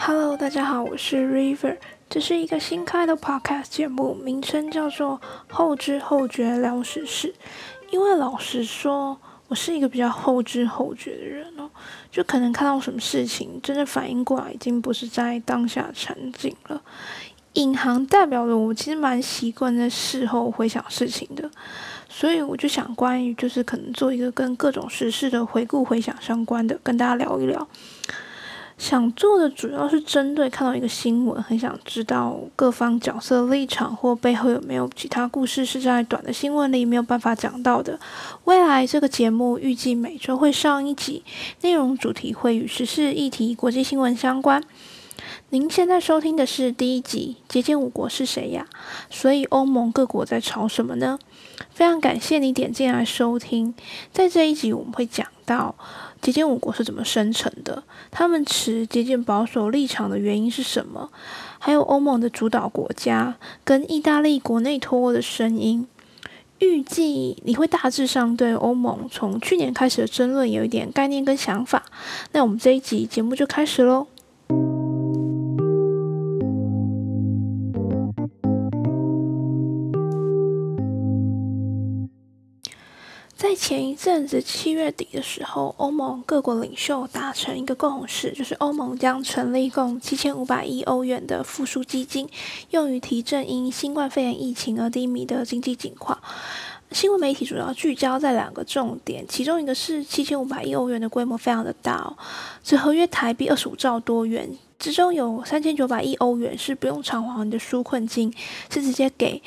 Hello，大家好，我是 River，这是一个新开的 Podcast 节目，名称叫做“后知后觉聊时事”。因为老实说，我是一个比较后知后觉的人哦，就可能看到什么事情，真的反应过来，已经不是在当下场景了。隐行代表的我其实蛮习惯在事后回想事情的，所以我就想关于就是可能做一个跟各种时事的回顾回想相关的，跟大家聊一聊。想做的主要是针对看到一个新闻，很想知道各方角色立场或背后有没有其他故事是在短的新闻里没有办法讲到的。未来这个节目预计每周会上一集，内容主题会与时事议题、国际新闻相关。您现在收听的是第一集《节俭五国是谁呀？所以欧盟各国在吵什么呢？非常感谢你点进来收听。在这一集，我们会讲到接近五国是怎么生成的，他们持接近保守立场的原因是什么，还有欧盟的主导国家跟意大利国内脱欧的声音。预计你会大致上对欧盟从去年开始的争论有一点概念跟想法。那我们这一集节目就开始喽。在前一阵子七月底的时候，欧盟各国领袖达成一个共识，就是欧盟将成立共七千五百亿欧元的复苏基金，用于提振因新冠肺炎疫情而低迷的经济景况。新闻媒体主要聚焦在两个重点，其中一个是七千五百亿欧元的规模非常的大哦，这合约台币二十五兆多元，之中有三千九百亿欧元是不用偿还的纾困金，是直接给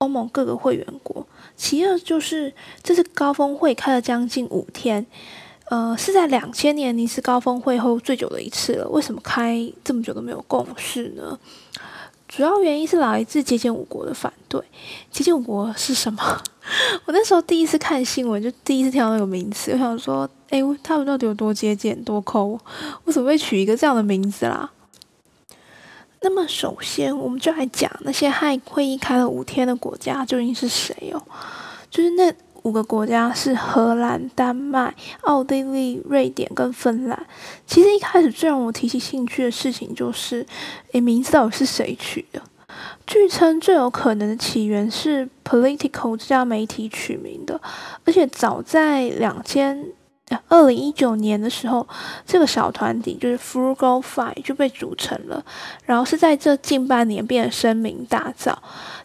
欧盟各个会员国。其二就是这次高峰会开了将近五天，呃，是在两千年尼斯高峰会后最久的一次了。为什么开这么久都没有共识呢？主要原因是来自接见五国的反对。接见五国是什么？我那时候第一次看新闻，就第一次听到那个名词，我想说，哎，他们到底有多接见、多抠？为什么会取一个这样的名字啦？那么，首先我们就来讲那些害会议开了五天的国家究竟是谁哦？就是那五个国家是荷兰、丹麦、奥地利、瑞典跟芬兰。其实一开始最让我提起兴趣的事情就是，诶，名字到底是谁取的？据称最有可能的起源是 Political 这家媒体取名的，而且早在两千。二零一九年的时候，这个小团体就是 Frugal Five 就被组成了，然后是在这近半年变得声名大噪。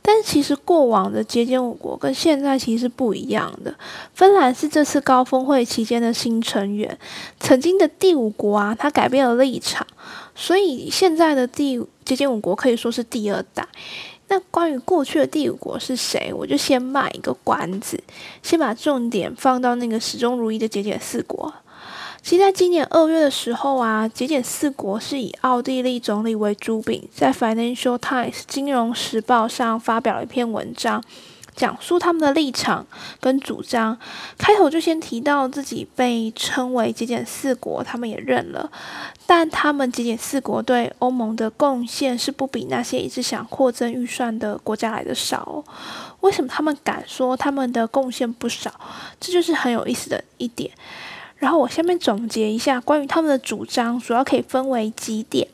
但其实过往的节俭五国跟现在其实是不一样的。芬兰是这次高峰会期间的新成员，曾经的第五国啊，它改变了立场，所以现在的第节俭五国可以说是第二代。那关于过去的第五国是谁，我就先卖一个关子，先把重点放到那个始终如一的节俭四国。其实，在今年二月的时候啊，节俭四国是以奥地利总理为主笔，在《Financial Times》金融时报上发表了一篇文章。讲述他们的立场跟主张，开头就先提到自己被称为节俭四国，他们也认了，但他们节俭四国对欧盟的贡献是不比那些一直想扩增预算的国家来的少。为什么他们敢说他们的贡献不少？这就是很有意思的一点。然后我下面总结一下关于他们的主张，主要可以分为几点。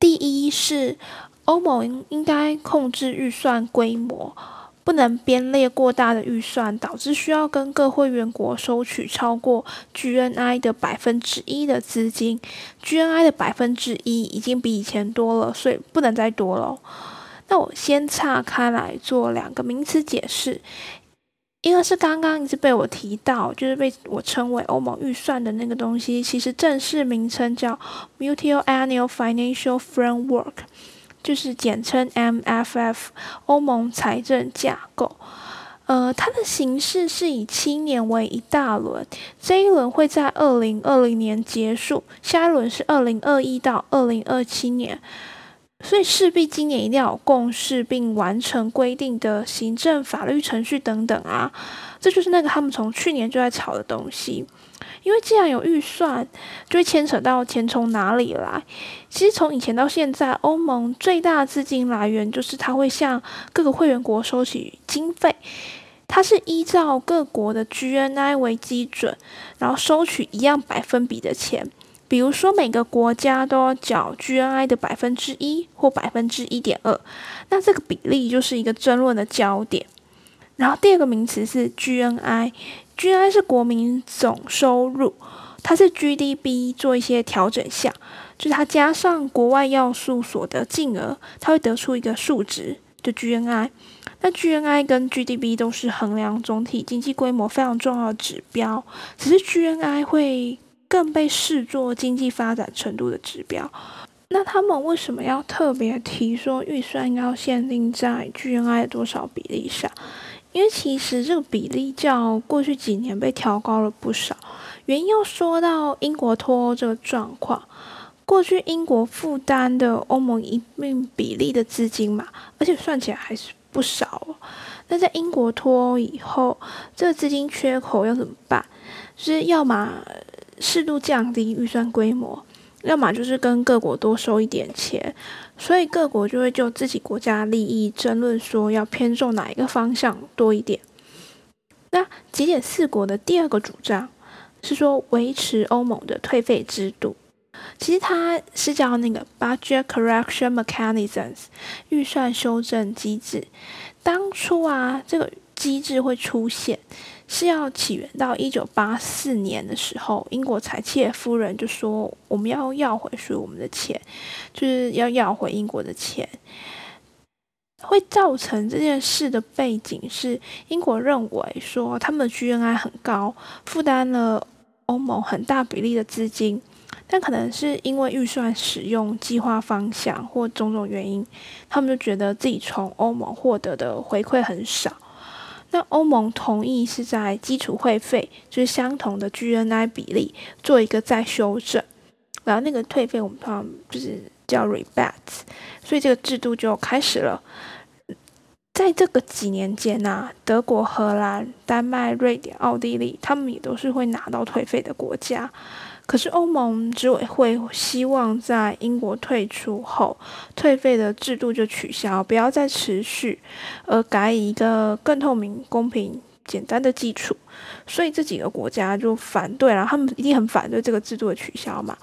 第一是欧盟应该控制预算规模。不能编列过大的预算，导致需要跟各会员国收取超过 GNI 的百分之一的资金。GNI 的百分之一已经比以前多了，所以不能再多了。那我先岔开来做两个名词解释，一个是刚刚一直被我提到，就是被我称为欧盟预算的那个东西，其实正式名称叫 Multi-Annual Financial Framework。就是简称 MFF 欧盟财政架构，呃，它的形式是以七年为一大轮，这一轮会在二零二零年结束，下一轮是二零二一到二零二七年，所以势必今年一定要有共识，并完成规定的行政法律程序等等啊，这就是那个他们从去年就在吵的东西。因为既然有预算，就会牵扯到钱从哪里来。其实从以前到现在，欧盟最大资金来源就是它会向各个会员国收取经费，它是依照各国的 GNI 为基准，然后收取一样百分比的钱。比如说每个国家都要缴 GNI 的百分之一或百分之一点二，那这个比例就是一个争论的焦点。然后第二个名词是 GNI，GNI 是国民总收入，它是 GDP 做一些调整项，就是它加上国外要素所得净额，它会得出一个数值，就 GNI。那 GNI 跟 GDP 都是衡量总体经济规模非常重要的指标，只是 GNI 会。更被视作经济发展程度的指标。那他们为什么要特别提说预算要限定在 GNI 多少比例上？因为其实这个比例较过去几年被调高了不少。原因要说到英国脱欧这个状况，过去英国负担的欧盟一定比例的资金嘛，而且算起来还是不少。那在英国脱欧以后，这个资金缺口要怎么办？就是要么？适度降低预算规模，要么就是跟各国多收一点钱，所以各国就会就自己国家利益争论，说要偏重哪一个方向多一点。那极简四国的第二个主张是说维持欧盟的退费制度，其实它是叫那个 budget correction mechanisms 预算修正机制。当初啊，这个机制会出现。是要起源到一九八四年的时候，英国财切夫人就说：“我们要要回属于我们的钱，就是要要回英国的钱。”会造成这件事的背景是，英国认为说他们的 GNI 很高，负担了欧盟很大比例的资金，但可能是因为预算使用计划方向或种种原因，他们就觉得自己从欧盟获得的回馈很少。那欧盟同意是在基础会费就是相同的 GNI 比例做一个再修正，然后那个退费我们通常就是叫 rebates，所以这个制度就开始了。在这个几年间啊，德国、荷兰、丹麦、瑞典、奥地利，他们也都是会拿到退费的国家。可是欧盟执委会希望在英国退出后，退费的制度就取消，不要再持续，而改以一个更透明、公平、简单的基础。所以这几个国家就反对了，他们一定很反对这个制度的取消嘛。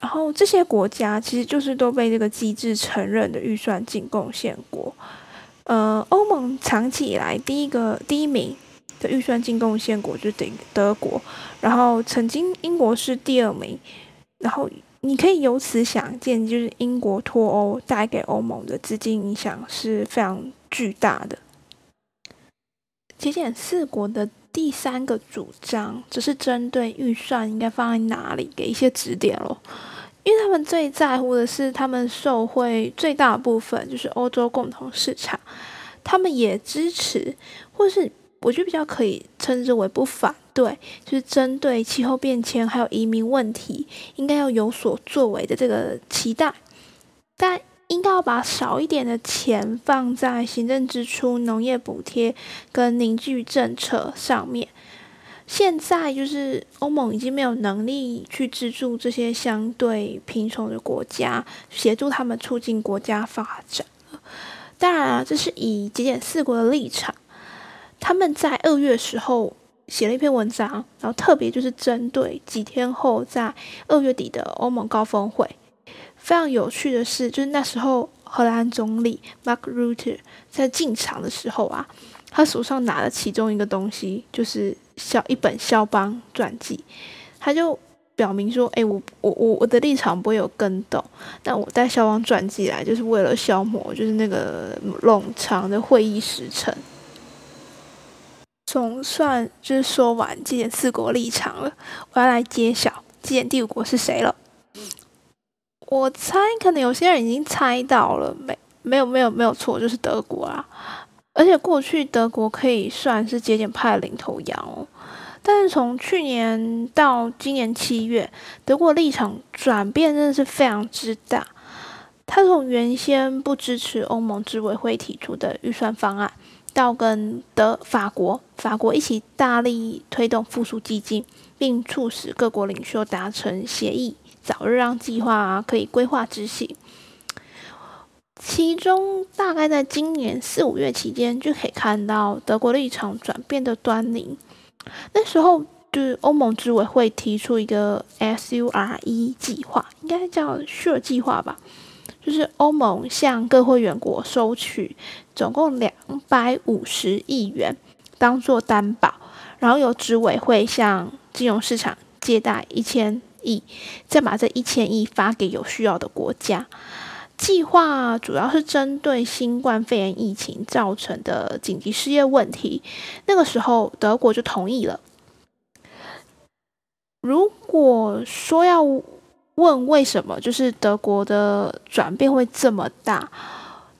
然后这些国家其实就是都被这个机制承认的预算净贡献国。呃，欧盟长期以来第一个第一名。预算净贡献国就等于德国，然后曾经英国是第二名，然后你可以由此想见，就是英国脱欧带给欧盟的资金影响是非常巨大的。节俭四国的第三个主张，只是针对预算应该放在哪里给一些指点咯，因为他们最在乎的是他们受惠最大部分就是欧洲共同市场，他们也支持或是。我觉得比较可以称之为不反对，就是针对气候变迁还有移民问题，应该要有所作为的这个期待，但应该要把少一点的钱放在行政支出、农业补贴跟凝聚政策上面。现在就是欧盟已经没有能力去资助这些相对贫穷的国家，协助他们促进国家发展当然啊，这是以节俭四国的立场。他们在二月时候写了一篇文章，然后特别就是针对几天后在二月底的欧盟高峰会。非常有趣的是，就是那时候荷兰总理 Mark Rutte 在进场的时候啊，他手上拿了其中一个东西就是肖一本肖邦传记，他就表明说：“哎，我我我我的立场不会有更动，但我带肖邦传记来就是为了消磨就是那个冗长的会议时程。”总算就是说完纪检四国立场了，我要来揭晓纪检第五国是谁了。我猜可能有些人已经猜到了，没没有没有没有错，就是德国啊。而且过去德国可以算是节俭派的领头羊哦，但是从去年到今年七月，德国立场转变真的是非常之大。他从原先不支持欧盟执委会提出的预算方案。到跟德法国法国一起大力推动复苏基金，并促使各国领袖达成协议，早日让计划可以规划执行。其中大概在今年四五月期间，就可以看到德国立场转变的端倪。那时候就是欧盟执委会提出一个 SURE 计划，应该叫 SURE 计划吧，就是欧盟向各会员国收取总共两百五十亿元当做担保，然后由执委会向金融市场借贷一千亿，再把这一千亿发给有需要的国家。计划主要是针对新冠肺炎疫情造成的紧急失业问题。那个时候，德国就同意了。如果说要问为什么，就是德国的转变会这么大，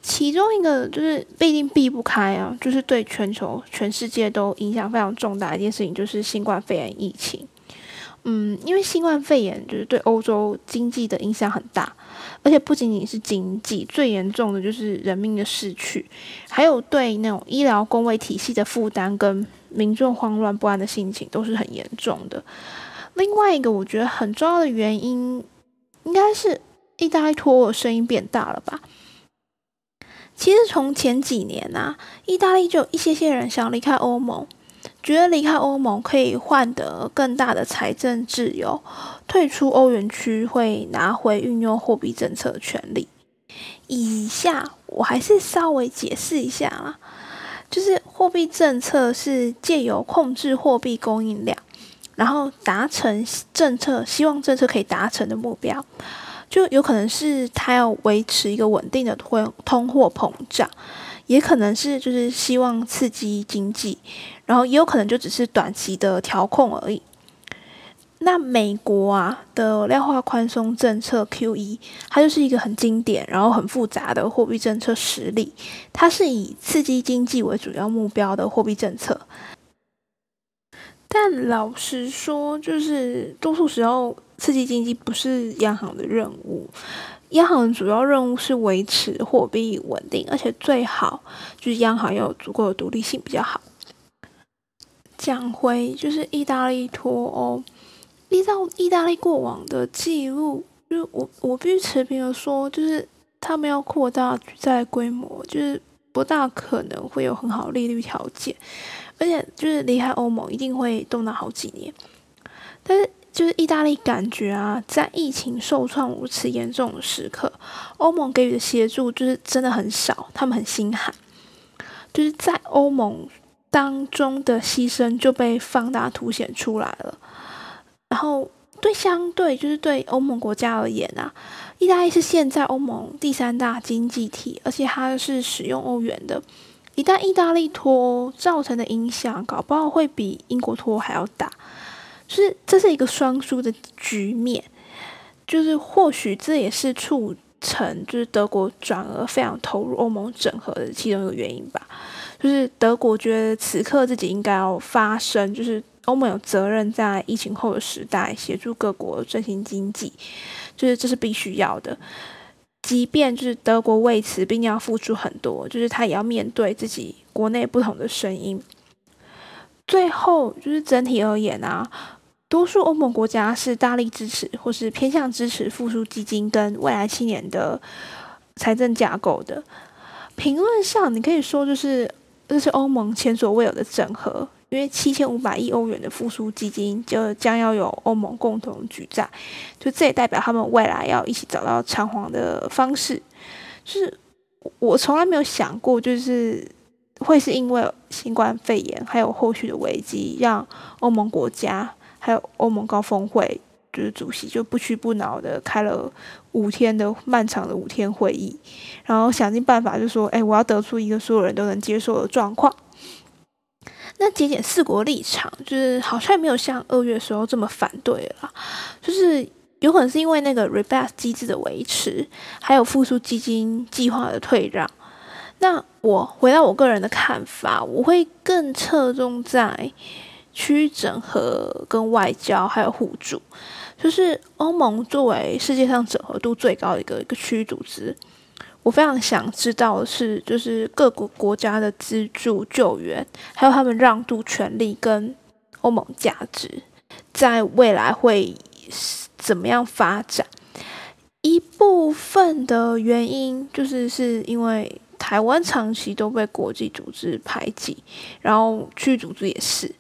其中一个就是必定避不开啊，就是对全球、全世界都影响非常重大的一件事情，就是新冠肺炎疫情。嗯，因为新冠肺炎就是对欧洲经济的影响很大，而且不仅仅是经济，最严重的就是人命的逝去，还有对那种医疗工位体系的负担跟民众慌乱不安的心情都是很严重的。另外一个我觉得很重要的原因，应该是意大利脱欧声音变大了吧？其实从前几年啊，意大利就有一些些人想离开欧盟。觉得离开欧盟可以换得更大的财政自由，退出欧元区会拿回运用货币政策的权利。以下我还是稍微解释一下啦，就是货币政策是借由控制货币供应量，然后达成政策希望政策可以达成的目标，就有可能是他要维持一个稳定的通通货膨胀。也可能是就是希望刺激经济，然后也有可能就只是短期的调控而已。那美国啊的量化宽松政策 QE，它就是一个很经典然后很复杂的货币政策实例，它是以刺激经济为主要目标的货币政策。但老实说，就是多数时候刺激经济不是央行的任务。央行的主要任务是维持货币稳定，而且最好就是央行要有足够的独立性比较好。讲回就是意大利脱欧，依照意大利过往的记录，就是我我必须持平的说，就是他们要扩大举债规模，就是不大可能会有很好利率条件，而且就是离开欧盟一定会动到好几年，但是。就是意大利感觉啊，在疫情受创如此严重的时刻，欧盟给予的协助就是真的很少，他们很心寒。就是在欧盟当中的牺牲就被放大凸显出来了。然后对相对就是对欧盟国家而言啊，意大利是现在欧盟第三大经济体，而且它是使用欧元的。一旦意大利脱欧造成的影响，搞不好会比英国脱欧还要大。就是这是一个双输的局面，就是或许这也是促成就是德国转而非常投入欧盟整合的其中一个原因吧。就是德国觉得此刻自己应该要发声，就是欧盟有责任在疫情后的时代协助各国振兴经济，就是这是必须要的。即便就是德国为此并要付出很多，就是他也要面对自己国内不同的声音。最后就是整体而言啊，多数欧盟国家是大力支持或是偏向支持复苏基金跟未来七年的财政架构的。评论上，你可以说就是这是欧盟前所未有的整合，因为七千五百亿欧元的复苏基金就将要有欧盟共同举债，就这也代表他们未来要一起找到偿还的方式。就是我从来没有想过，就是。会是因为新冠肺炎还有后续的危机，让欧盟国家还有欧盟高峰会就是主席就不屈不挠的开了五天的漫长的五天会议，然后想尽办法就说：“哎，我要得出一个所有人都能接受的状况。”那节俭四国立场就是好像没有像二月时候这么反对了，就是有可能是因为那个 rebate 机制的维持，还有复苏基金计划的退让。那我回到我个人的看法，我会更侧重在区域整合、跟外交还有互助。就是欧盟作为世界上整合度最高的一个一个区域组织，我非常想知道的是，就是各国国家的资助救援，还有他们让渡权利跟欧盟价值，在未来会怎么样发展？一部分的原因就是是因为。台湾长期都被国际组织排挤，然后区域组织也是，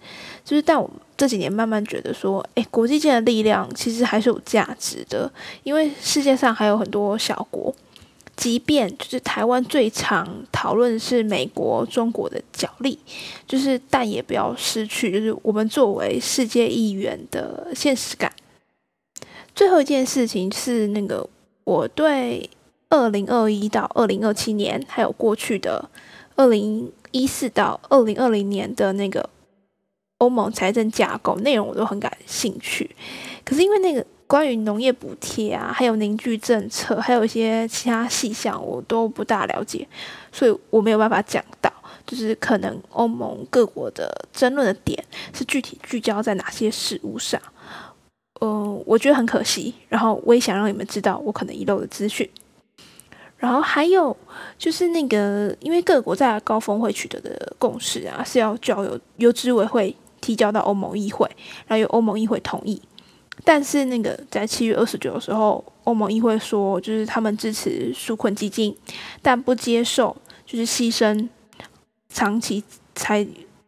就是但我这几年慢慢觉得说，诶，国际间的力量其实还是有价值的，因为世界上还有很多小国，即便就是台湾最常讨论是美国、中国的角力，就是但也不要失去就是我们作为世界一员的现实感。最后一件事情是那个我对。二零二一到二零二七年，还有过去的二零一四到二零二零年的那个欧盟财政架构内容，我都很感兴趣。可是因为那个关于农业补贴啊，还有凝聚政策，还有一些其他细项，我都不大了解，所以我没有办法讲到，就是可能欧盟各国的争论的点是具体聚焦在哪些事物上。嗯，我觉得很可惜。然后我也想让你们知道我可能遗漏的资讯。然后还有就是那个，因为各国在高峰会取得的共识啊，是要交由由执委会提交到欧盟议会，然后由欧盟议会同意。但是那个在七月二十九的时候，欧盟议会说，就是他们支持纾困基金，但不接受就是牺牲长期财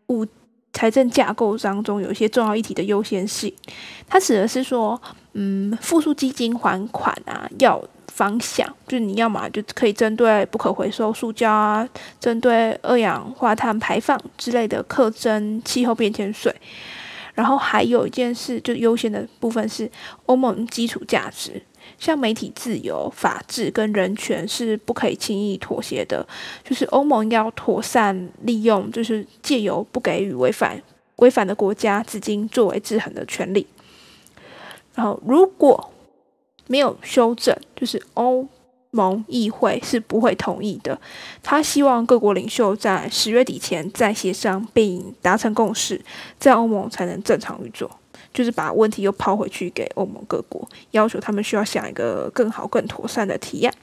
务财政架构当中有一些重要议题的优先性。它指的是说，嗯，复苏基金还款啊，要。方向就是你要么就可以针对不可回收塑胶啊，针对二氧化碳排放之类的课征气候变迁税，然后还有一件事就优先的部分是欧盟基础价值，像媒体自由、法治跟人权是不可以轻易妥协的，就是欧盟要妥善利用，就是借由不给予违反违反的国家资金作为制衡的权利，然后如果。没有修正，就是欧盟议会是不会同意的。他希望各国领袖在十月底前再协商并达成共识，这样欧盟才能正常运作。就是把问题又抛回去给欧盟各国，要求他们需要想一个更好、更妥善的提案。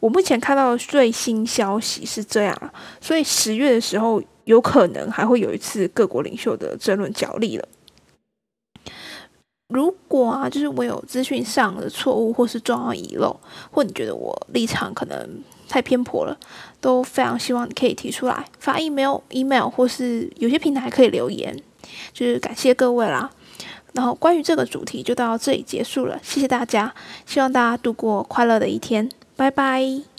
我目前看到的最新消息是这样，所以十月的时候有可能还会有一次各国领袖的争论角力了。如果啊，就是我有资讯上的错误，或是重要遗漏，或你觉得我立场可能太偏颇了，都非常希望你可以提出来，发 email、email 或是有些平台可以留言，就是感谢各位啦。然后关于这个主题就到这里结束了，谢谢大家，希望大家度过快乐的一天，拜拜。